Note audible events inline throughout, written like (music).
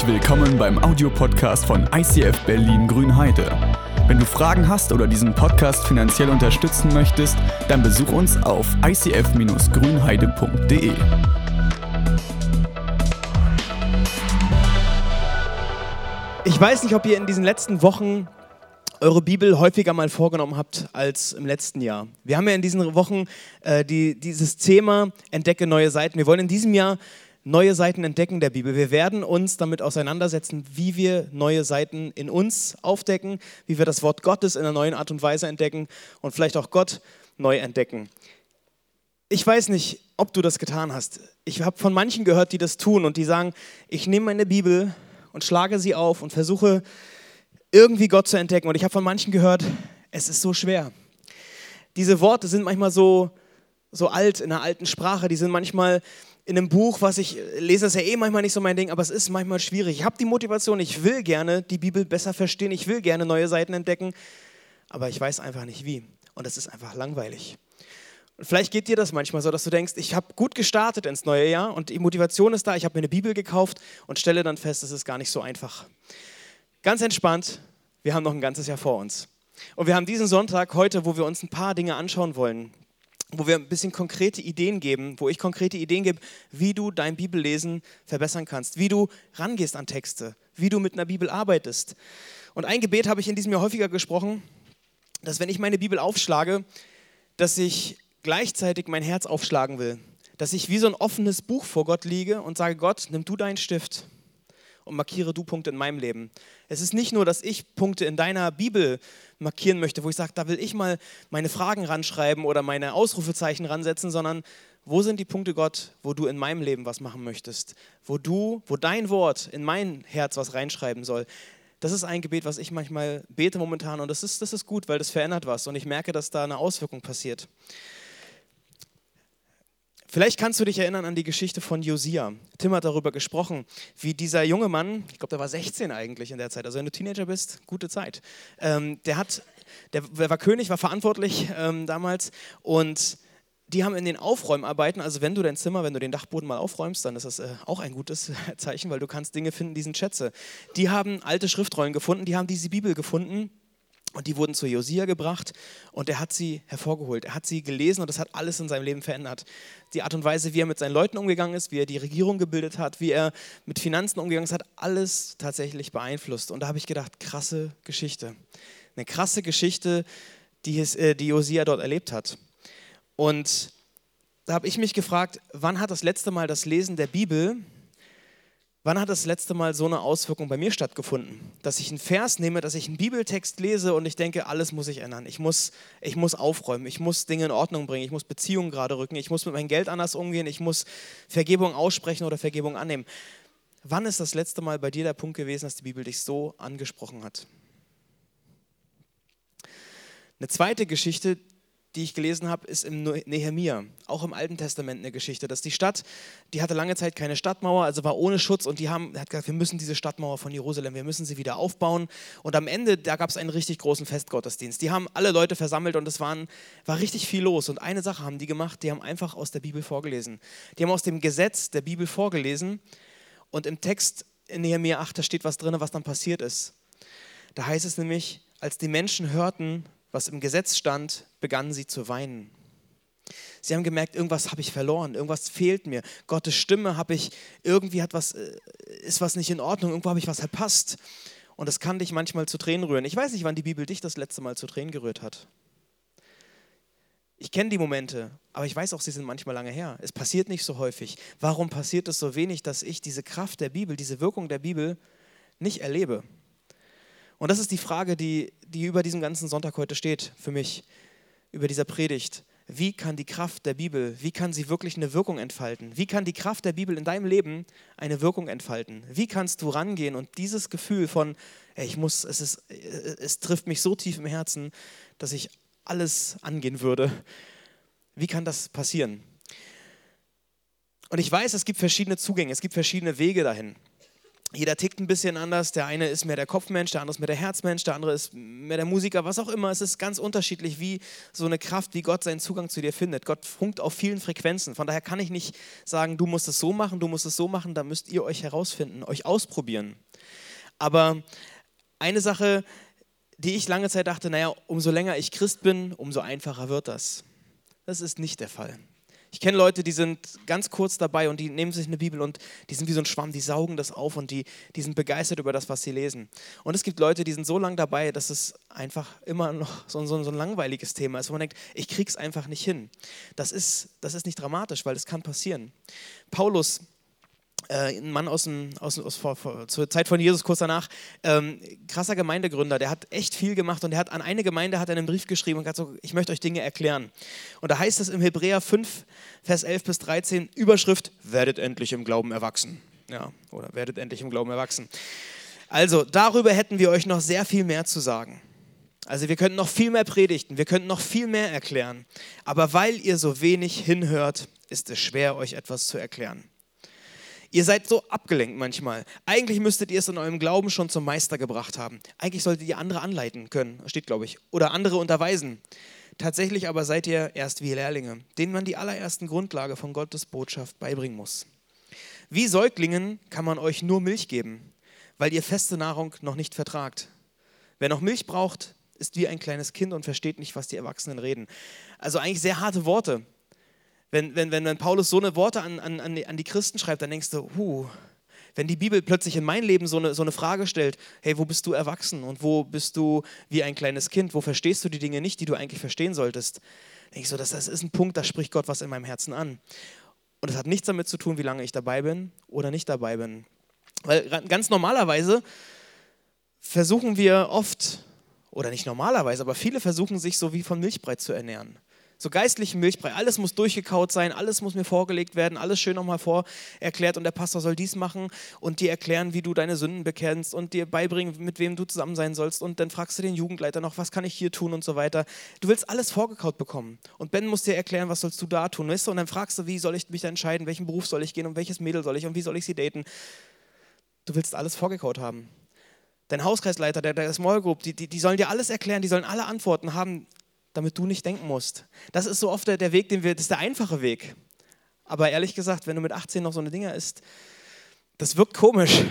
Herzlich willkommen beim Audiopodcast von ICF Berlin Grünheide. Wenn du Fragen hast oder diesen Podcast finanziell unterstützen möchtest, dann besuch uns auf icf-grünheide.de. Ich weiß nicht, ob ihr in diesen letzten Wochen eure Bibel häufiger mal vorgenommen habt als im letzten Jahr. Wir haben ja in diesen Wochen äh, die, dieses Thema Entdecke neue Seiten. Wir wollen in diesem Jahr neue Seiten entdecken der Bibel. Wir werden uns damit auseinandersetzen, wie wir neue Seiten in uns aufdecken, wie wir das Wort Gottes in einer neuen Art und Weise entdecken und vielleicht auch Gott neu entdecken. Ich weiß nicht, ob du das getan hast. Ich habe von manchen gehört, die das tun und die sagen, ich nehme meine Bibel und schlage sie auf und versuche irgendwie Gott zu entdecken. Und ich habe von manchen gehört, es ist so schwer. Diese Worte sind manchmal so, so alt in einer alten Sprache, die sind manchmal in einem Buch, was ich lese, ist ja eh manchmal nicht so mein Ding, aber es ist manchmal schwierig. Ich habe die Motivation, ich will gerne die Bibel besser verstehen, ich will gerne neue Seiten entdecken, aber ich weiß einfach nicht wie. Und es ist einfach langweilig. Und vielleicht geht dir das manchmal so, dass du denkst, ich habe gut gestartet ins neue Jahr und die Motivation ist da, ich habe mir eine Bibel gekauft und stelle dann fest, es ist gar nicht so einfach. Ganz entspannt, wir haben noch ein ganzes Jahr vor uns. Und wir haben diesen Sonntag heute, wo wir uns ein paar Dinge anschauen wollen, wo wir ein bisschen konkrete Ideen geben, wo ich konkrete Ideen gebe, wie du dein Bibellesen verbessern kannst, wie du rangehst an Texte, wie du mit einer Bibel arbeitest. Und ein Gebet habe ich in diesem Jahr häufiger gesprochen, dass wenn ich meine Bibel aufschlage, dass ich gleichzeitig mein Herz aufschlagen will, dass ich wie so ein offenes Buch vor Gott liege und sage, Gott, nimm du deinen Stift und markiere du Punkte in meinem Leben. Es ist nicht nur, dass ich Punkte in deiner Bibel markieren möchte, wo ich sage, da will ich mal meine Fragen ranschreiben oder meine Ausrufezeichen ransetzen, sondern wo sind die Punkte, Gott, wo du in meinem Leben was machen möchtest, wo du, wo dein Wort in mein Herz was reinschreiben soll. Das ist ein Gebet, was ich manchmal bete momentan und das ist, das ist gut, weil das verändert was und ich merke, dass da eine Auswirkung passiert. Vielleicht kannst du dich erinnern an die Geschichte von Josia. Tim hat darüber gesprochen, wie dieser junge Mann, ich glaube, der war 16 eigentlich in der Zeit, also wenn du Teenager bist, gute Zeit. Ähm, der, hat, der, der, war König, war verantwortlich ähm, damals und die haben in den Aufräumarbeiten, also wenn du dein Zimmer, wenn du den Dachboden mal aufräumst, dann ist das äh, auch ein gutes (laughs) Zeichen, weil du kannst Dinge finden, die sind Schätze. Die haben alte Schriftrollen gefunden, die haben diese Bibel gefunden und die wurden zu Josia gebracht und er hat sie hervorgeholt. Er hat sie gelesen und das hat alles in seinem Leben verändert. Die Art und Weise, wie er mit seinen Leuten umgegangen ist, wie er die Regierung gebildet hat, wie er mit Finanzen umgegangen ist, hat alles tatsächlich beeinflusst. Und da habe ich gedacht, krasse Geschichte. Eine krasse Geschichte, die, es, äh, die Josia dort erlebt hat. Und da habe ich mich gefragt, wann hat das letzte Mal das Lesen der Bibel Wann hat das letzte Mal so eine Auswirkung bei mir stattgefunden? Dass ich einen Vers nehme, dass ich einen Bibeltext lese und ich denke, alles muss ich ändern. Ich muss, ich muss aufräumen, ich muss Dinge in Ordnung bringen, ich muss Beziehungen gerade rücken, ich muss mit meinem Geld anders umgehen, ich muss Vergebung aussprechen oder Vergebung annehmen. Wann ist das letzte Mal bei dir der Punkt gewesen, dass die Bibel dich so angesprochen hat? Eine zweite Geschichte, die ich gelesen habe, ist im Nehemia, auch im Alten Testament eine Geschichte, dass die Stadt, die hatte lange Zeit keine Stadtmauer, also war ohne Schutz und die haben, hat gesagt, wir müssen diese Stadtmauer von Jerusalem, wir müssen sie wieder aufbauen und am Ende, da gab es einen richtig großen Festgottesdienst. Die haben alle Leute versammelt und es waren, war richtig viel los und eine Sache haben die gemacht, die haben einfach aus der Bibel vorgelesen. Die haben aus dem Gesetz der Bibel vorgelesen und im Text in Nehemia 8, da steht was drin, was dann passiert ist. Da heißt es nämlich, als die Menschen hörten, was im Gesetz stand, begannen sie zu weinen. Sie haben gemerkt, irgendwas habe ich verloren, irgendwas fehlt mir. Gottes Stimme habe ich, irgendwie hat was, äh, ist was nicht in Ordnung, irgendwo habe ich was verpasst. Und das kann dich manchmal zu Tränen rühren. Ich weiß nicht, wann die Bibel dich das letzte Mal zu Tränen gerührt hat. Ich kenne die Momente, aber ich weiß auch, sie sind manchmal lange her. Es passiert nicht so häufig. Warum passiert es so wenig, dass ich diese Kraft der Bibel, diese Wirkung der Bibel nicht erlebe? Und das ist die Frage, die, die über diesem ganzen Sonntag heute steht für mich, über dieser Predigt. Wie kann die Kraft der Bibel, wie kann sie wirklich eine Wirkung entfalten? Wie kann die Kraft der Bibel in deinem Leben eine Wirkung entfalten? Wie kannst du rangehen und dieses Gefühl von, ey, ich muss, es, ist, es trifft mich so tief im Herzen, dass ich alles angehen würde. Wie kann das passieren? Und ich weiß, es gibt verschiedene Zugänge, es gibt verschiedene Wege dahin. Jeder tickt ein bisschen anders. Der eine ist mehr der Kopfmensch, der andere ist mehr der Herzmensch, der andere ist mehr der Musiker, was auch immer. Es ist ganz unterschiedlich, wie so eine Kraft, wie Gott seinen Zugang zu dir findet. Gott funkt auf vielen Frequenzen. Von daher kann ich nicht sagen, du musst es so machen, du musst es so machen. Da müsst ihr euch herausfinden, euch ausprobieren. Aber eine Sache, die ich lange Zeit dachte, naja, umso länger ich Christ bin, umso einfacher wird das. Das ist nicht der Fall. Ich kenne Leute, die sind ganz kurz dabei und die nehmen sich eine Bibel und die sind wie so ein Schwamm, die saugen das auf und die, die sind begeistert über das, was sie lesen. Und es gibt Leute, die sind so lange dabei, dass es einfach immer noch so, so, so ein langweiliges Thema ist, wo man denkt, ich krieg's einfach nicht hin. Das ist, das ist nicht dramatisch, weil das kann passieren. Paulus äh, ein Mann aus, dem, aus, aus vor, vor, zur Zeit von Jesus, kurz danach, ähm, krasser Gemeindegründer, der hat echt viel gemacht und der hat an eine Gemeinde hat einen Brief geschrieben und hat so, ich möchte euch Dinge erklären. Und da heißt es im Hebräer 5, Vers 11 bis 13, Überschrift, werdet endlich im Glauben erwachsen. Ja, oder werdet endlich im Glauben erwachsen. Also, darüber hätten wir euch noch sehr viel mehr zu sagen. Also wir könnten noch viel mehr predigten, wir könnten noch viel mehr erklären. Aber weil ihr so wenig hinhört, ist es schwer, euch etwas zu erklären. Ihr seid so abgelenkt manchmal. Eigentlich müsstet ihr es in eurem Glauben schon zum Meister gebracht haben. Eigentlich solltet ihr andere anleiten können, steht glaube ich, oder andere unterweisen. Tatsächlich aber seid ihr erst wie Lehrlinge, denen man die allerersten Grundlage von Gottes Botschaft beibringen muss. Wie Säuglingen kann man euch nur Milch geben, weil ihr feste Nahrung noch nicht vertragt. Wer noch Milch braucht, ist wie ein kleines Kind und versteht nicht, was die Erwachsenen reden. Also eigentlich sehr harte Worte. Wenn, wenn, wenn, Paulus so eine Worte an, an, an die Christen schreibt, dann denkst du, huh, wenn die Bibel plötzlich in mein Leben so eine, so eine Frage stellt, hey, wo bist du erwachsen und wo bist du wie ein kleines Kind, wo verstehst du die Dinge nicht, die du eigentlich verstehen solltest, denke ich so, das, das ist ein Punkt, da spricht Gott was in meinem Herzen an. Und es hat nichts damit zu tun, wie lange ich dabei bin oder nicht dabei bin. Weil ganz normalerweise versuchen wir oft, oder nicht normalerweise, aber viele versuchen sich so wie von Milchbrei zu ernähren so geistlichen Milchbrei. Alles muss durchgekaut sein, alles muss mir vorgelegt werden, alles schön nochmal vorerklärt und der Pastor soll dies machen und dir erklären, wie du deine Sünden bekennst und dir beibringen, mit wem du zusammen sein sollst und dann fragst du den Jugendleiter noch, was kann ich hier tun und so weiter. Du willst alles vorgekaut bekommen und Ben muss dir erklären, was sollst du da tun, weißt du? Und dann fragst du, wie soll ich mich da entscheiden, welchen Beruf soll ich gehen und welches Mädel soll ich und wie soll ich sie daten. Du willst alles vorgekaut haben dein Hauskreisleiter, der, der Small Group, die, die, die sollen dir alles erklären, die sollen alle Antworten haben damit du nicht denken musst. Das ist so oft der, der Weg, den wir, das ist der einfache Weg. Aber ehrlich gesagt, wenn du mit 18 noch so eine Dinge isst, das wirkt komisch.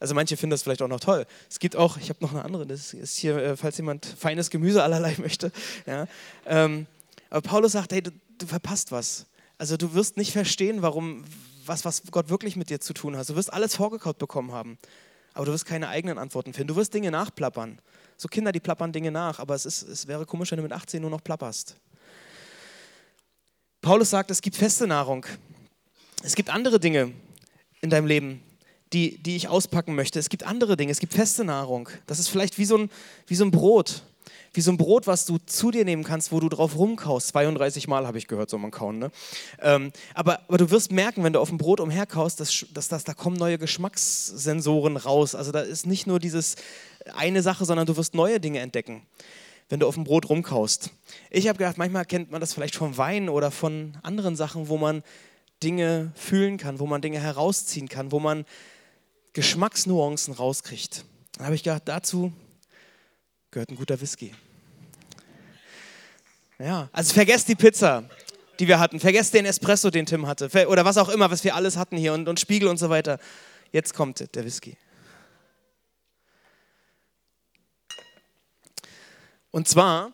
Also manche finden das vielleicht auch noch toll. Es gibt auch, ich habe noch eine andere, das ist hier, äh, falls jemand feines Gemüse allerlei (laughs) möchte. Ja. Ähm, aber Paulus sagt, hey, du, du, verpasst was. Also du wirst nicht verstehen, warum, was, was Gott wirklich mit dir zu tun hat. Du wirst alles vorgekaut bekommen haben, aber du wirst keine eigenen Antworten finden. Du wirst Dinge nachplappern. So Kinder, die plappern Dinge nach, aber es, ist, es wäre komisch, wenn du mit 18 nur noch plapperst. Paulus sagt, es gibt feste Nahrung. Es gibt andere Dinge in deinem Leben, die, die ich auspacken möchte. Es gibt andere Dinge, es gibt feste Nahrung. Das ist vielleicht wie so ein, wie so ein Brot wie so ein Brot, was du zu dir nehmen kannst, wo du drauf rumkaust. 32 Mal habe ich gehört, soll man kauen. Ne? Ähm, aber, aber du wirst merken, wenn du auf dem Brot umherkaust, dass, dass, dass da kommen neue Geschmackssensoren raus. Also da ist nicht nur dieses eine Sache, sondern du wirst neue Dinge entdecken, wenn du auf dem Brot rumkaust. Ich habe gedacht, manchmal kennt man das vielleicht vom Wein oder von anderen Sachen, wo man Dinge fühlen kann, wo man Dinge herausziehen kann, wo man Geschmacksnuancen rauskriegt. Da habe ich gedacht, dazu gehört ein guter Whisky. Ja, also vergesst die Pizza, die wir hatten. Vergesst den Espresso, den Tim hatte. Oder was auch immer, was wir alles hatten hier und, und Spiegel und so weiter. Jetzt kommt der Whisky. Und zwar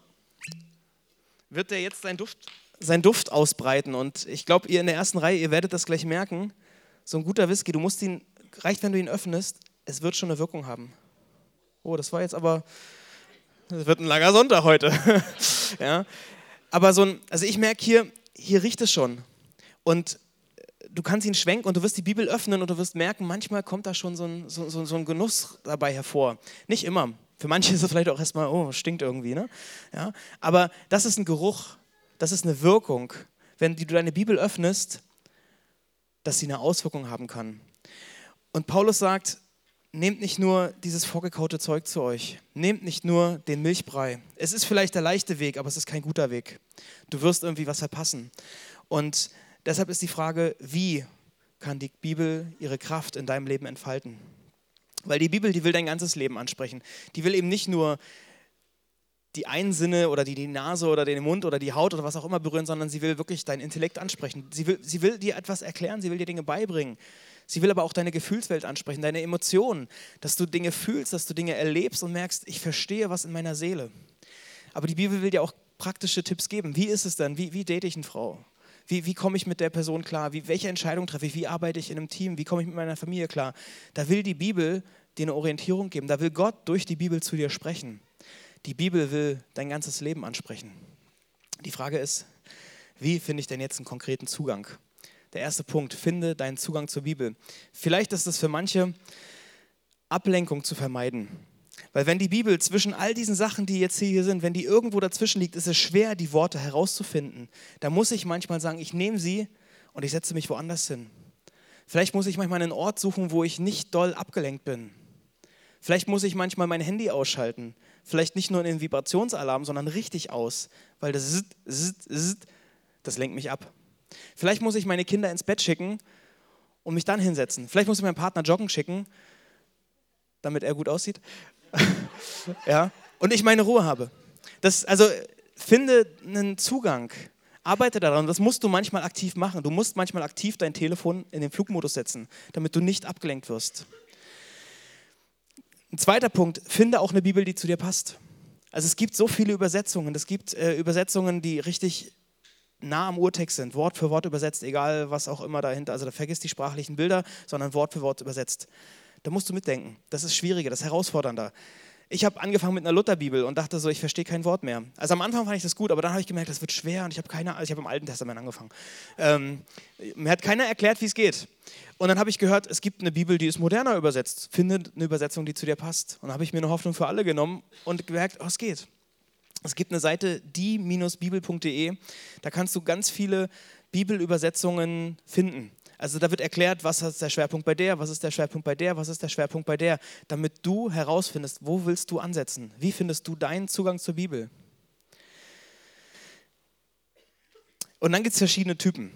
wird er jetzt seinen Duft, seinen Duft ausbreiten. Und ich glaube, ihr in der ersten Reihe, ihr werdet das gleich merken. So ein guter Whisky, du musst ihn, reicht, wenn du ihn öffnest, es wird schon eine Wirkung haben. Oh, das war jetzt aber es wird ein langer Sonntag heute. (laughs) ja. Aber so ein, also ich merke hier, hier riecht es schon. Und du kannst ihn schwenken und du wirst die Bibel öffnen und du wirst merken, manchmal kommt da schon so ein, so, so, so ein Genuss dabei hervor. Nicht immer. Für manche ist es vielleicht auch erstmal, oh, stinkt irgendwie. Ne? Ja. Aber das ist ein Geruch, das ist eine Wirkung, wenn du deine Bibel öffnest, dass sie eine Auswirkung haben kann. Und Paulus sagt, nehmt nicht nur dieses vorgekaute Zeug zu euch. Nehmt nicht nur den Milchbrei. Es ist vielleicht der leichte Weg, aber es ist kein guter Weg. Du wirst irgendwie was verpassen. Und deshalb ist die Frage, wie kann die Bibel ihre Kraft in deinem Leben entfalten? Weil die Bibel, die will dein ganzes Leben ansprechen. Die will eben nicht nur die einen Sinne oder die, die Nase oder den Mund oder die Haut oder was auch immer berühren, sondern sie will wirklich dein Intellekt ansprechen. Sie will, sie will dir etwas erklären, sie will dir Dinge beibringen. Sie will aber auch deine Gefühlswelt ansprechen, deine Emotionen, dass du Dinge fühlst, dass du Dinge erlebst und merkst, ich verstehe was in meiner Seele. Aber die Bibel will dir auch praktische Tipps geben. Wie ist es denn? Wie, wie date ich eine Frau? Wie, wie komme ich mit der Person klar? Wie, welche Entscheidung treffe ich? Wie arbeite ich in einem Team? Wie komme ich mit meiner Familie klar? Da will die Bibel dir eine Orientierung geben. Da will Gott durch die Bibel zu dir sprechen. Die Bibel will dein ganzes Leben ansprechen. Die Frage ist, wie finde ich denn jetzt einen konkreten Zugang? Der erste Punkt, finde deinen Zugang zur Bibel. Vielleicht ist es für manche Ablenkung zu vermeiden. Weil wenn die Bibel zwischen all diesen Sachen, die jetzt hier sind, wenn die irgendwo dazwischen liegt, ist es schwer, die Worte herauszufinden. Da muss ich manchmal sagen, ich nehme sie und ich setze mich woanders hin. Vielleicht muss ich manchmal einen Ort suchen, wo ich nicht doll abgelenkt bin. Vielleicht muss ich manchmal mein Handy ausschalten vielleicht nicht nur in den Vibrationsalarm, sondern richtig aus, weil das zzt, zzt, zzt, das lenkt mich ab. Vielleicht muss ich meine Kinder ins Bett schicken und mich dann hinsetzen. Vielleicht muss ich meinen Partner joggen schicken, damit er gut aussieht. Ja, und ich meine Ruhe habe. Das, also finde einen Zugang. Arbeite daran. Das musst du manchmal aktiv machen. Du musst manchmal aktiv dein Telefon in den Flugmodus setzen, damit du nicht abgelenkt wirst. Ein zweiter Punkt, finde auch eine Bibel, die zu dir passt. Also es gibt so viele Übersetzungen. Es gibt äh, Übersetzungen, die richtig nah am Urtext sind, Wort für Wort übersetzt, egal was auch immer dahinter. Also da vergisst die sprachlichen Bilder, sondern Wort für Wort übersetzt. Da musst du mitdenken. Das ist schwieriger, das ist herausfordernder ich habe angefangen mit einer Lutherbibel und dachte so, ich verstehe kein Wort mehr. Also am Anfang fand ich das gut, aber dann habe ich gemerkt, das wird schwer und ich habe keine, also ich habe im Alten Testament angefangen. Ähm, mir hat keiner erklärt, wie es geht. Und dann habe ich gehört, es gibt eine Bibel, die ist moderner übersetzt. Finde eine Übersetzung, die zu dir passt. Und dann habe ich mir eine Hoffnung für alle genommen und gemerkt, oh, es geht. Es gibt eine Seite die-bibel.de, da kannst du ganz viele Bibelübersetzungen finden. Also da wird erklärt, was ist der Schwerpunkt bei der, was ist der Schwerpunkt bei der, was ist der Schwerpunkt bei der, damit du herausfindest, wo willst du ansetzen? Wie findest du deinen Zugang zur Bibel? Und dann gibt es verschiedene Typen.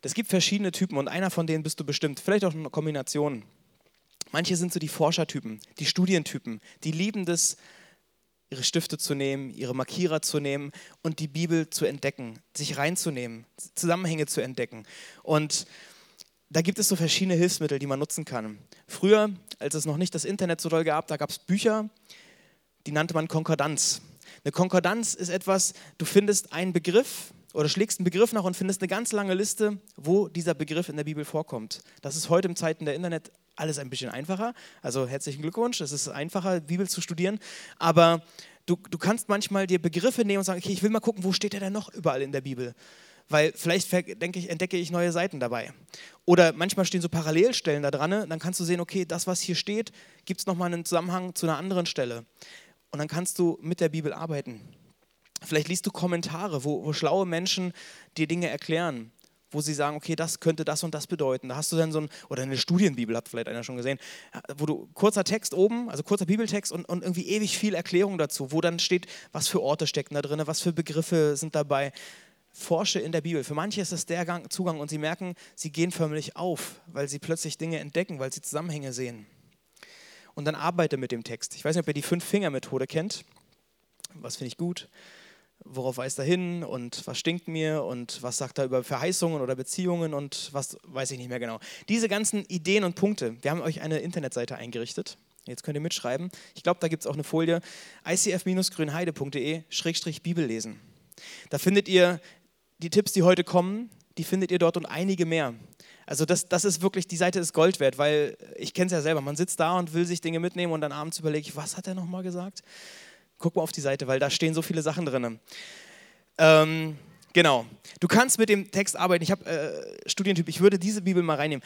Es gibt verschiedene Typen und einer von denen bist du bestimmt. Vielleicht auch eine Kombination. Manche sind so die Forschertypen, die Studientypen, die lieben das, ihre Stifte zu nehmen, ihre Markierer zu nehmen und die Bibel zu entdecken, sich reinzunehmen, Zusammenhänge zu entdecken. Und da gibt es so verschiedene Hilfsmittel, die man nutzen kann. Früher, als es noch nicht das Internet so doll gab, da gab es Bücher, die nannte man Konkordanz. Eine Konkordanz ist etwas, du findest einen Begriff oder schlägst einen Begriff nach und findest eine ganz lange Liste, wo dieser Begriff in der Bibel vorkommt. Das ist heute im Zeiten der Internet alles ein bisschen einfacher. Also herzlichen Glückwunsch, es ist einfacher, Bibel zu studieren. Aber du, du kannst manchmal dir Begriffe nehmen und sagen, okay, ich will mal gucken, wo steht der denn noch überall in der Bibel? Weil vielleicht ich, entdecke ich neue Seiten dabei. Oder manchmal stehen so Parallelstellen da dran, dann kannst du sehen, okay, das, was hier steht, gibt es nochmal einen Zusammenhang zu einer anderen Stelle. Und dann kannst du mit der Bibel arbeiten. Vielleicht liest du Kommentare, wo, wo schlaue Menschen dir Dinge erklären wo sie sagen, okay, das könnte das und das bedeuten. Da hast du dann so ein, oder eine Studienbibel, hat vielleicht einer schon gesehen, wo du kurzer Text oben, also kurzer Bibeltext und, und irgendwie ewig viel Erklärung dazu, wo dann steht, was für Orte stecken da drin, was für Begriffe sind dabei. Forsche in der Bibel. Für manche ist das der Gang, Zugang und sie merken, sie gehen förmlich auf, weil sie plötzlich Dinge entdecken, weil sie Zusammenhänge sehen. Und dann arbeite mit dem Text. Ich weiß nicht, ob ihr die Fünf-Finger-Methode kennt. Was finde ich gut? Worauf weist er hin und was stinkt mir und was sagt er über Verheißungen oder Beziehungen und was weiß ich nicht mehr genau. Diese ganzen Ideen und Punkte, wir haben euch eine Internetseite eingerichtet. Jetzt könnt ihr mitschreiben. Ich glaube, da gibt es auch eine Folie. icf-grünheide.de-bibel lesen. Da findet ihr die Tipps, die heute kommen, die findet ihr dort und einige mehr. Also das, das ist wirklich, die Seite ist Gold wert, weil ich kenne es ja selber. Man sitzt da und will sich Dinge mitnehmen und dann abends überlege ich, was hat er nochmal gesagt? Guck mal auf die Seite, weil da stehen so viele Sachen drin. Ähm, genau. Du kannst mit dem Text arbeiten. Ich habe äh, Studientyp, ich würde diese Bibel mal reinnehmen.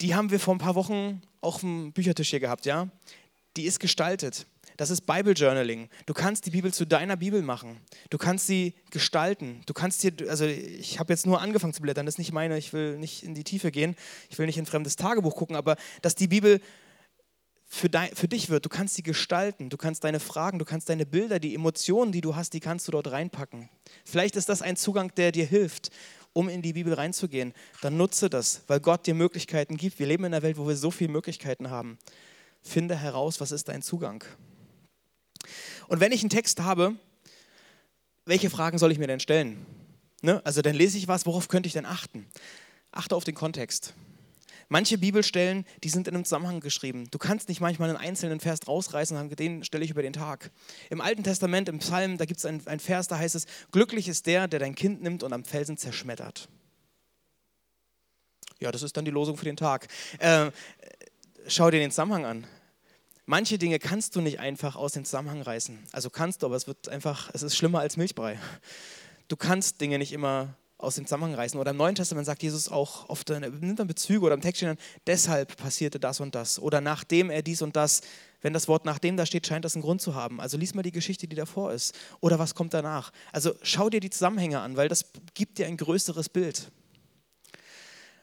Die haben wir vor ein paar Wochen auf dem Büchertisch hier gehabt, ja? Die ist gestaltet. Das ist Bible Journaling. Du kannst die Bibel zu deiner Bibel machen. Du kannst sie gestalten. Du kannst dir, also ich habe jetzt nur angefangen zu blättern, das ist nicht meine, ich will nicht in die Tiefe gehen, ich will nicht in ein fremdes Tagebuch gucken, aber dass die Bibel für, dein, für dich wird. Du kannst sie gestalten, du kannst deine Fragen, du kannst deine Bilder, die Emotionen, die du hast, die kannst du dort reinpacken. Vielleicht ist das ein Zugang, der dir hilft, um in die Bibel reinzugehen. Dann nutze das, weil Gott dir Möglichkeiten gibt. Wir leben in einer Welt, wo wir so viele Möglichkeiten haben. Finde heraus, was ist dein Zugang. Und wenn ich einen Text habe, welche Fragen soll ich mir denn stellen? Ne? Also dann lese ich was, worauf könnte ich denn achten? Achte auf den Kontext. Manche Bibelstellen, die sind in einem Zusammenhang geschrieben. Du kannst nicht manchmal einen einzelnen Vers rausreißen und den stelle ich über den Tag. Im Alten Testament, im Psalm, da gibt es einen, einen Vers, da heißt es, glücklich ist der, der dein Kind nimmt und am Felsen zerschmettert. Ja, das ist dann die Losung für den Tag. Äh, schau dir den Zusammenhang an. Manche Dinge kannst du nicht einfach aus dem Zusammenhang reißen. Also kannst du, aber es wird einfach, es ist schlimmer als Milchbrei. Du kannst Dinge nicht immer aus dem Zusammenhang reißen. Oder im Neuen Testament sagt Jesus auch oft, nimmt dann Bezüge oder im Text steht dann, deshalb passierte das und das. Oder nachdem er dies und das. Wenn das Wort nachdem da steht, scheint das einen Grund zu haben. Also lies mal die Geschichte, die davor ist. Oder was kommt danach. Also schau dir die Zusammenhänge an, weil das gibt dir ein größeres Bild.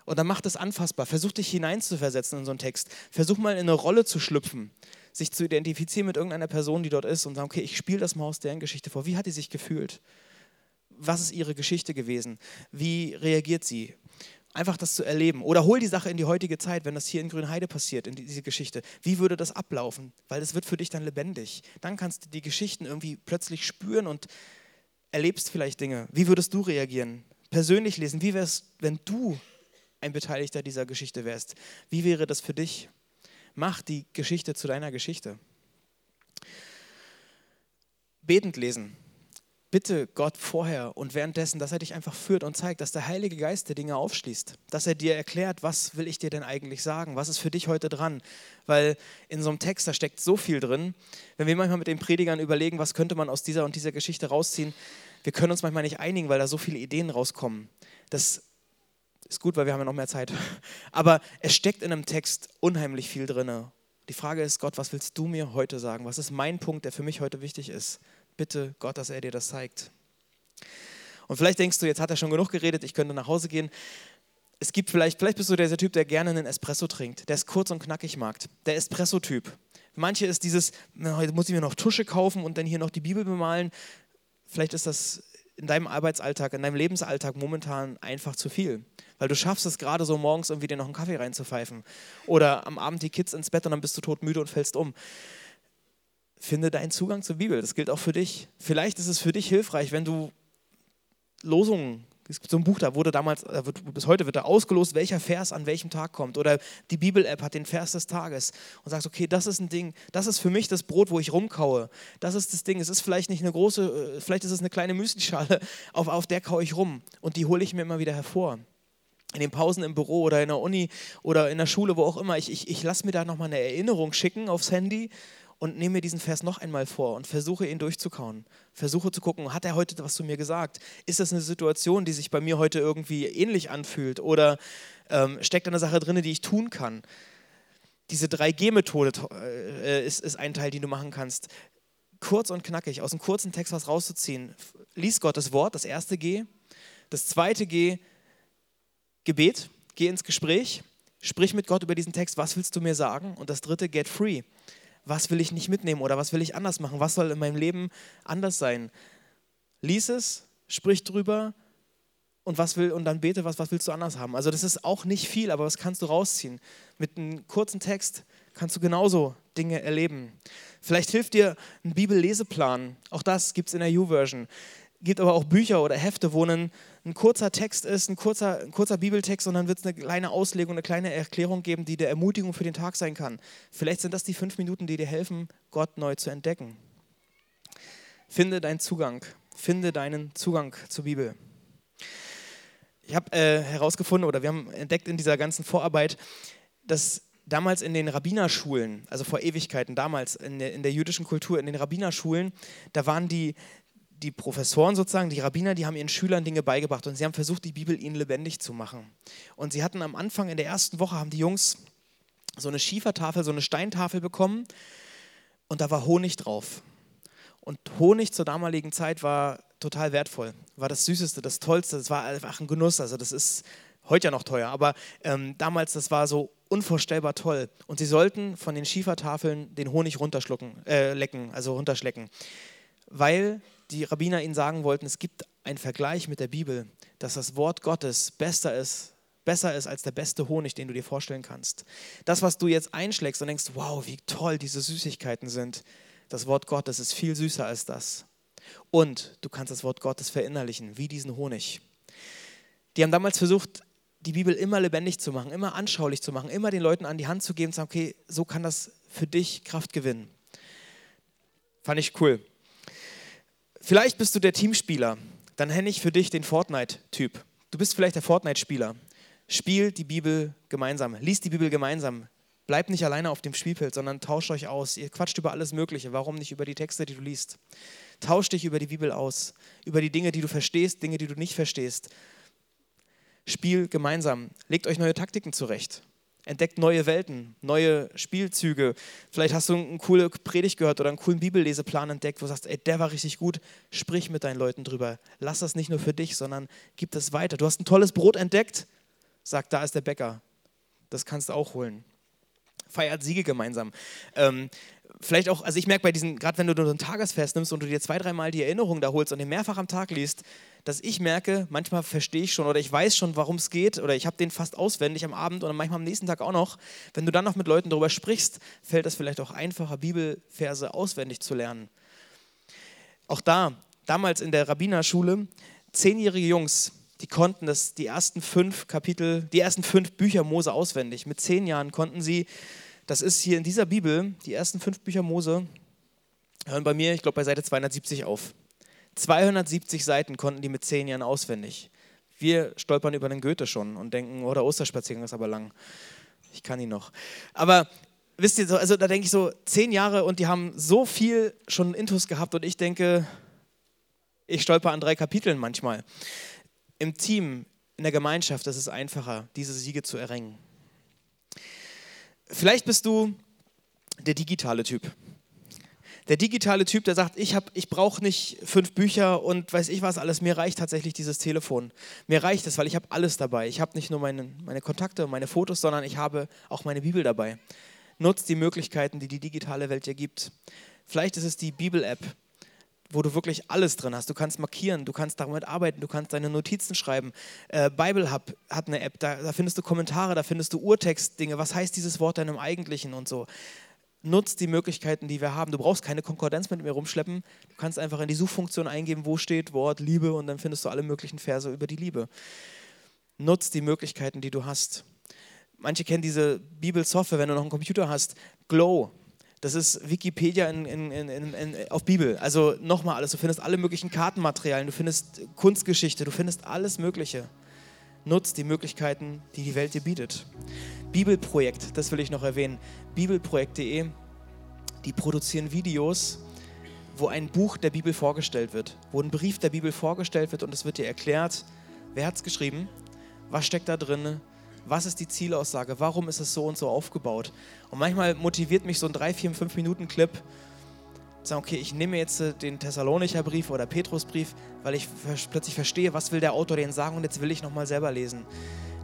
Und dann mach das anfassbar. Versuch dich hineinzuversetzen in so einen Text. Versuch mal in eine Rolle zu schlüpfen, sich zu identifizieren mit irgendeiner Person, die dort ist und sagen, okay, ich spiele das mal aus deren Geschichte vor. Wie hat die sich gefühlt? Was ist ihre Geschichte gewesen? Wie reagiert sie? Einfach das zu erleben. Oder hol die Sache in die heutige Zeit, wenn das hier in Grünheide passiert, in diese Geschichte. Wie würde das ablaufen? Weil es wird für dich dann lebendig. Dann kannst du die Geschichten irgendwie plötzlich spüren und erlebst vielleicht Dinge. Wie würdest du reagieren? Persönlich lesen. Wie wäre es, wenn du ein Beteiligter dieser Geschichte wärst? Wie wäre das für dich? Mach die Geschichte zu deiner Geschichte. Betend lesen bitte Gott vorher und währenddessen, dass er dich einfach führt und zeigt, dass der Heilige Geist dir Dinge aufschließt, dass er dir erklärt, was will ich dir denn eigentlich sagen, was ist für dich heute dran, weil in so einem Text, da steckt so viel drin. Wenn wir manchmal mit den Predigern überlegen, was könnte man aus dieser und dieser Geschichte rausziehen, wir können uns manchmal nicht einigen, weil da so viele Ideen rauskommen. Das ist gut, weil wir haben ja noch mehr Zeit. (laughs) Aber es steckt in einem Text unheimlich viel drin. Die Frage ist, Gott, was willst du mir heute sagen? Was ist mein Punkt, der für mich heute wichtig ist? Bitte Gott, dass er dir das zeigt. Und vielleicht denkst du, jetzt hat er schon genug geredet, ich könnte nach Hause gehen. Es gibt vielleicht, vielleicht bist du dieser Typ, der gerne einen Espresso trinkt, der es kurz und knackig mag. Der Espresso-Typ. Manche ist dieses, heute muss ich mir noch Tusche kaufen und dann hier noch die Bibel bemalen. Vielleicht ist das in deinem Arbeitsalltag, in deinem Lebensalltag momentan einfach zu viel. Weil du schaffst es gerade so morgens irgendwie dir noch einen Kaffee reinzupfeifen. Oder am Abend die Kids ins Bett und dann bist du todmüde und fällst um finde deinen Zugang zur Bibel. Das gilt auch für dich. Vielleicht ist es für dich hilfreich, wenn du Losungen, es gibt so ein Buch, da wurde damals, bis heute wird da ausgelost, welcher Vers an welchem Tag kommt. Oder die Bibel-App hat den Vers des Tages und sagst, okay, das ist ein Ding, das ist für mich das Brot, wo ich rumkaue. Das ist das Ding. Es ist vielleicht nicht eine große, äh, vielleicht ist es eine kleine Müslischale, (laughs) auf, auf der kaue ich rum. Und die hole ich mir immer wieder hervor in den Pausen im Büro oder in der Uni oder in der Schule, wo auch immer, ich, ich, ich lasse mir da nochmal eine Erinnerung schicken aufs Handy und nehme mir diesen Vers noch einmal vor und versuche ihn durchzukauen. Versuche zu gucken, hat er heute was zu mir gesagt? Ist das eine Situation, die sich bei mir heute irgendwie ähnlich anfühlt? Oder ähm, steckt eine Sache drin, die ich tun kann? Diese 3G-Methode äh, ist, ist ein Teil, den du machen kannst. Kurz und knackig, aus einem kurzen Text was rauszuziehen. Lies Gottes Wort, das erste G. Das zweite G, Gebet. Geh ins Gespräch. Sprich mit Gott über diesen Text. Was willst du mir sagen? Und das dritte, get free was will ich nicht mitnehmen oder was will ich anders machen? Was soll in meinem Leben anders sein? Lies es, sprich drüber und was will und dann bete, was, was willst du anders haben? Also das ist auch nicht viel, aber was kannst du rausziehen? Mit einem kurzen Text kannst du genauso Dinge erleben. Vielleicht hilft dir ein Bibelleseplan. Auch das gibt es in der U-Version gibt aber auch Bücher oder Hefte, wo ein, ein kurzer Text ist, ein kurzer, ein kurzer Bibeltext und dann wird es eine kleine Auslegung, eine kleine Erklärung geben, die der Ermutigung für den Tag sein kann. Vielleicht sind das die fünf Minuten, die dir helfen, Gott neu zu entdecken. Finde deinen Zugang. Finde deinen Zugang zur Bibel. Ich habe äh, herausgefunden oder wir haben entdeckt in dieser ganzen Vorarbeit, dass damals in den Rabbinerschulen, also vor Ewigkeiten, damals in der, in der, jüdischen Kultur, in den Rabbinerschulen, da waren die, die Professoren sozusagen, die Rabbiner, die haben ihren Schülern Dinge beigebracht und sie haben versucht, die Bibel ihnen lebendig zu machen. Und sie hatten am Anfang, in der ersten Woche, haben die Jungs so eine Schiefertafel, so eine Steintafel bekommen und da war Honig drauf. Und Honig zur damaligen Zeit war total wertvoll, war das Süßeste, das Tollste, das war einfach ein Genuss. Also das ist heute ja noch teuer, aber ähm, damals, das war so unvorstellbar toll. Und sie sollten von den Schiefertafeln den Honig runterschlucken, äh, lecken, also runterschlecken, weil die Rabbiner ihnen sagen wollten, es gibt einen Vergleich mit der Bibel, dass das Wort Gottes besser ist besser ist als der beste Honig, den du dir vorstellen kannst. Das, was du jetzt einschlägst und denkst, wow, wie toll diese Süßigkeiten sind, das Wort Gottes ist viel süßer als das. Und du kannst das Wort Gottes verinnerlichen, wie diesen Honig. Die haben damals versucht, die Bibel immer lebendig zu machen, immer anschaulich zu machen, immer den Leuten an die Hand zu geben und zu sagen, okay, so kann das für dich Kraft gewinnen. Fand ich cool. Vielleicht bist du der Teamspieler, dann nenne ich für dich den Fortnite-Typ. Du bist vielleicht der Fortnite-Spieler. Spiel die Bibel gemeinsam, lies die Bibel gemeinsam. Bleibt nicht alleine auf dem Spielfeld, sondern tauscht euch aus. Ihr quatscht über alles Mögliche. Warum nicht über die Texte, die du liest? Tausch dich über die Bibel aus, über die Dinge, die du verstehst, Dinge, die du nicht verstehst. Spiel gemeinsam. Legt euch neue Taktiken zurecht. Entdeckt neue Welten, neue Spielzüge. Vielleicht hast du eine coole Predigt gehört oder einen coolen Bibelleseplan entdeckt, wo du sagst, ey, der war richtig gut. Sprich mit deinen Leuten drüber. Lass das nicht nur für dich, sondern gib das weiter. Du hast ein tolles Brot entdeckt. Sag, da ist der Bäcker. Das kannst du auch holen. Feiert Siege gemeinsam. Ähm, vielleicht auch, also ich merke bei diesen, gerade wenn du so ein Tagesfest nimmst und du dir zwei, dreimal die Erinnerung da holst und den mehrfach am Tag liest, dass ich merke, manchmal verstehe ich schon oder ich weiß schon, warum es geht oder ich habe den fast auswendig am Abend oder manchmal am nächsten Tag auch noch. Wenn du dann noch mit Leuten darüber sprichst, fällt es vielleicht auch einfacher, Bibelverse auswendig zu lernen. Auch da, damals in der Rabbinerschule, zehnjährige Jungs, die konnten das, die ersten fünf Kapitel, die ersten fünf Bücher Mose auswendig. Mit zehn Jahren konnten sie das ist hier in dieser Bibel, die ersten fünf Bücher Mose, hören bei mir, ich glaube, bei Seite 270 auf. 270 Seiten konnten die mit zehn Jahren auswendig. Wir stolpern über den Goethe schon und denken, oh, der Osterspaziergang ist aber lang. Ich kann ihn noch. Aber wisst ihr, so, also da denke ich so, zehn Jahre und die haben so viel schon Intus gehabt und ich denke, ich stolper an drei Kapiteln manchmal. Im Team, in der Gemeinschaft ist es einfacher, diese Siege zu erringen. Vielleicht bist du der digitale Typ. Der digitale Typ, der sagt, ich, ich brauche nicht fünf Bücher und weiß ich was alles, mir reicht tatsächlich dieses Telefon. Mir reicht es, weil ich habe alles dabei. Ich habe nicht nur meine, meine Kontakte und meine Fotos, sondern ich habe auch meine Bibel dabei. Nutzt die Möglichkeiten, die die digitale Welt dir gibt. Vielleicht ist es die Bibel-App, wo du wirklich alles drin hast. Du kannst markieren, du kannst damit arbeiten, du kannst deine Notizen schreiben. Äh, Bible Hub hat eine App, da, da, findest du Kommentare, da findest du Urtextdinge. Was heißt dieses Wort dann im Eigentlichen und so. Nutzt die Möglichkeiten, die wir haben. Du brauchst keine Konkordenz mit mir rumschleppen. Du kannst einfach in die Suchfunktion eingeben, wo steht Wort Liebe und dann findest du alle möglichen Verse über die Liebe. Nutzt die Möglichkeiten, die du hast. Manche kennen diese Bibelsoftware, wenn du noch einen Computer hast. Glow, das ist Wikipedia in, in, in, auf Bibel. Also nochmal alles. Du findest alle möglichen Kartenmaterialien, du findest Kunstgeschichte, du findest alles Mögliche. Nutzt die Möglichkeiten, die die Welt dir bietet. Bibelprojekt, das will ich noch erwähnen. Bibelprojekt.de, die produzieren Videos, wo ein Buch der Bibel vorgestellt wird, wo ein Brief der Bibel vorgestellt wird und es wird dir erklärt, wer hat es geschrieben, was steckt da drin, was ist die Zielaussage, warum ist es so und so aufgebaut. Und manchmal motiviert mich so ein 3, 4, 5 Minuten Clip, sagen, okay, ich nehme jetzt äh, den Thessalonicher Brief oder Petrusbrief, weil ich plötzlich verstehe, was will der Autor denen sagen und jetzt will ich nochmal selber lesen.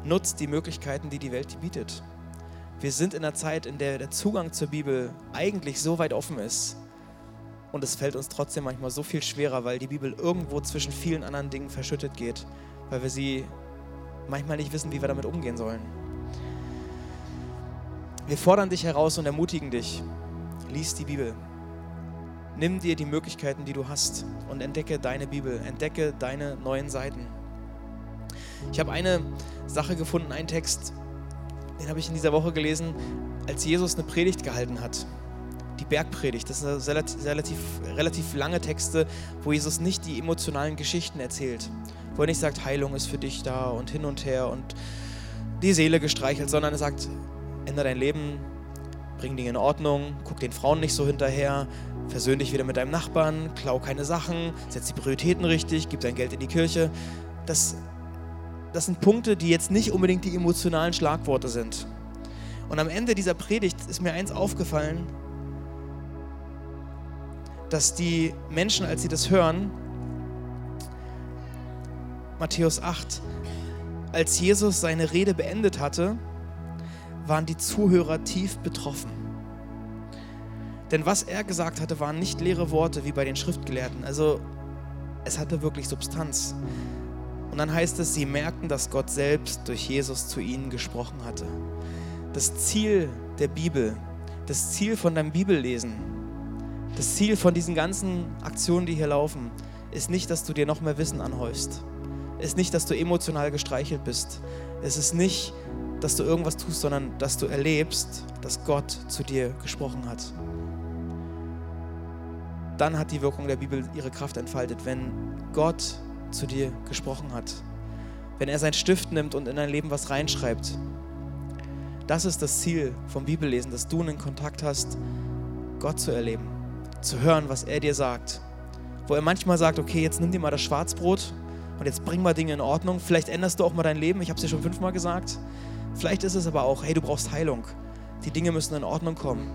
Nutzt die Möglichkeiten, die die Welt bietet. Wir sind in einer Zeit, in der der Zugang zur Bibel eigentlich so weit offen ist. Und es fällt uns trotzdem manchmal so viel schwerer, weil die Bibel irgendwo zwischen vielen anderen Dingen verschüttet geht, weil wir sie manchmal nicht wissen, wie wir damit umgehen sollen. Wir fordern dich heraus und ermutigen dich. Lies die Bibel. Nimm dir die Möglichkeiten, die du hast und entdecke deine Bibel, entdecke deine neuen Seiten. Ich habe eine Sache gefunden, einen Text, den habe ich in dieser Woche gelesen, als Jesus eine Predigt gehalten hat. Die Bergpredigt, das sind relativ, relativ, relativ lange Texte, wo Jesus nicht die emotionalen Geschichten erzählt, wo er nicht sagt, Heilung ist für dich da und hin und her und die Seele gestreichelt, sondern er sagt, ändere dein Leben, bring Dinge in Ordnung, guck den Frauen nicht so hinterher, versöhn dich wieder mit deinem Nachbarn, klau keine Sachen, setz die Prioritäten richtig, gib dein Geld in die Kirche. Das, das sind Punkte, die jetzt nicht unbedingt die emotionalen Schlagworte sind. Und am Ende dieser Predigt ist mir eins aufgefallen, dass die Menschen, als sie das hören, Matthäus 8, als Jesus seine Rede beendet hatte, waren die Zuhörer tief betroffen. Denn was er gesagt hatte, waren nicht leere Worte wie bei den Schriftgelehrten. Also es hatte wirklich Substanz. Und dann heißt es, sie merkten, dass Gott selbst durch Jesus zu ihnen gesprochen hatte. Das Ziel der Bibel, das Ziel von deinem Bibellesen, das Ziel von diesen ganzen Aktionen, die hier laufen, ist nicht, dass du dir noch mehr Wissen anhäufst. Ist nicht, dass du emotional gestreichelt bist. Es ist nicht, dass du irgendwas tust, sondern dass du erlebst, dass Gott zu dir gesprochen hat. Dann hat die Wirkung der Bibel ihre Kraft entfaltet, wenn Gott zu dir gesprochen hat. Wenn er seinen Stift nimmt und in dein Leben was reinschreibt. Das ist das Ziel vom Bibellesen, dass du einen Kontakt hast, Gott zu erleben, zu hören, was er dir sagt. Wo er manchmal sagt, okay, jetzt nimm dir mal das Schwarzbrot und jetzt bring mal Dinge in Ordnung. Vielleicht änderst du auch mal dein Leben, ich habe es dir schon fünfmal gesagt. Vielleicht ist es aber auch, hey, du brauchst Heilung. Die Dinge müssen in Ordnung kommen.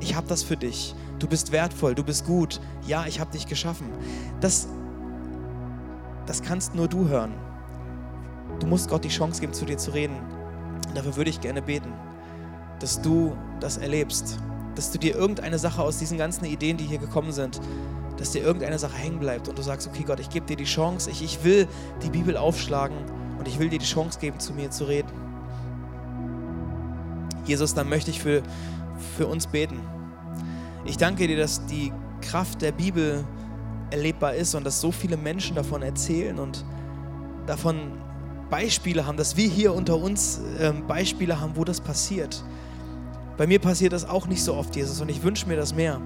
Ich habe das für dich. Du bist wertvoll, du bist gut. Ja, ich habe dich geschaffen. Das, das kannst nur du hören. Du musst Gott die Chance geben, zu dir zu reden. Und dafür würde ich gerne beten, dass du das erlebst. Dass du dir irgendeine Sache aus diesen ganzen Ideen, die hier gekommen sind, dass dir irgendeine Sache hängen bleibt und du sagst, okay Gott, ich gebe dir die Chance, ich, ich will die Bibel aufschlagen und ich will dir die Chance geben, zu mir zu reden. Jesus, dann möchte ich für, für uns beten. Ich danke dir, dass die Kraft der Bibel erlebbar ist und dass so viele Menschen davon erzählen und davon Beispiele haben, dass wir hier unter uns äh, Beispiele haben, wo das passiert. Bei mir passiert das auch nicht so oft, Jesus, und ich wünsche mir das mehr.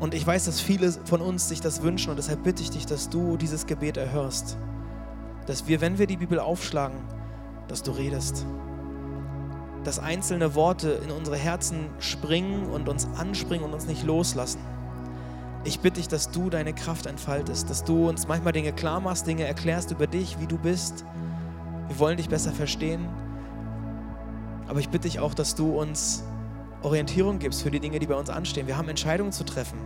Und ich weiß, dass viele von uns sich das wünschen und deshalb bitte ich dich, dass du dieses Gebet erhörst. Dass wir, wenn wir die Bibel aufschlagen, dass du redest dass einzelne Worte in unsere Herzen springen und uns anspringen und uns nicht loslassen. Ich bitte dich, dass du deine Kraft entfaltest, dass du uns manchmal Dinge klar machst, Dinge erklärst über dich, wie du bist. Wir wollen dich besser verstehen. Aber ich bitte dich auch, dass du uns Orientierung gibst für die Dinge, die bei uns anstehen. Wir haben Entscheidungen zu treffen.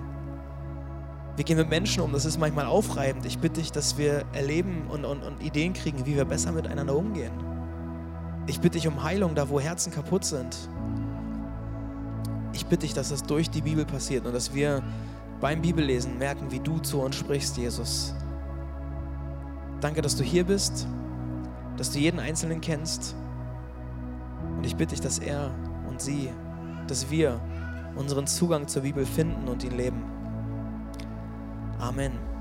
Wir gehen mit Menschen um, das ist manchmal aufreibend. Ich bitte dich, dass wir erleben und, und, und Ideen kriegen, wie wir besser miteinander umgehen. Ich bitte dich um Heilung da, wo Herzen kaputt sind. Ich bitte dich, dass das durch die Bibel passiert und dass wir beim Bibellesen merken, wie du zu uns sprichst, Jesus. Danke, dass du hier bist, dass du jeden Einzelnen kennst. Und ich bitte dich, dass er und sie, dass wir unseren Zugang zur Bibel finden und ihn leben. Amen.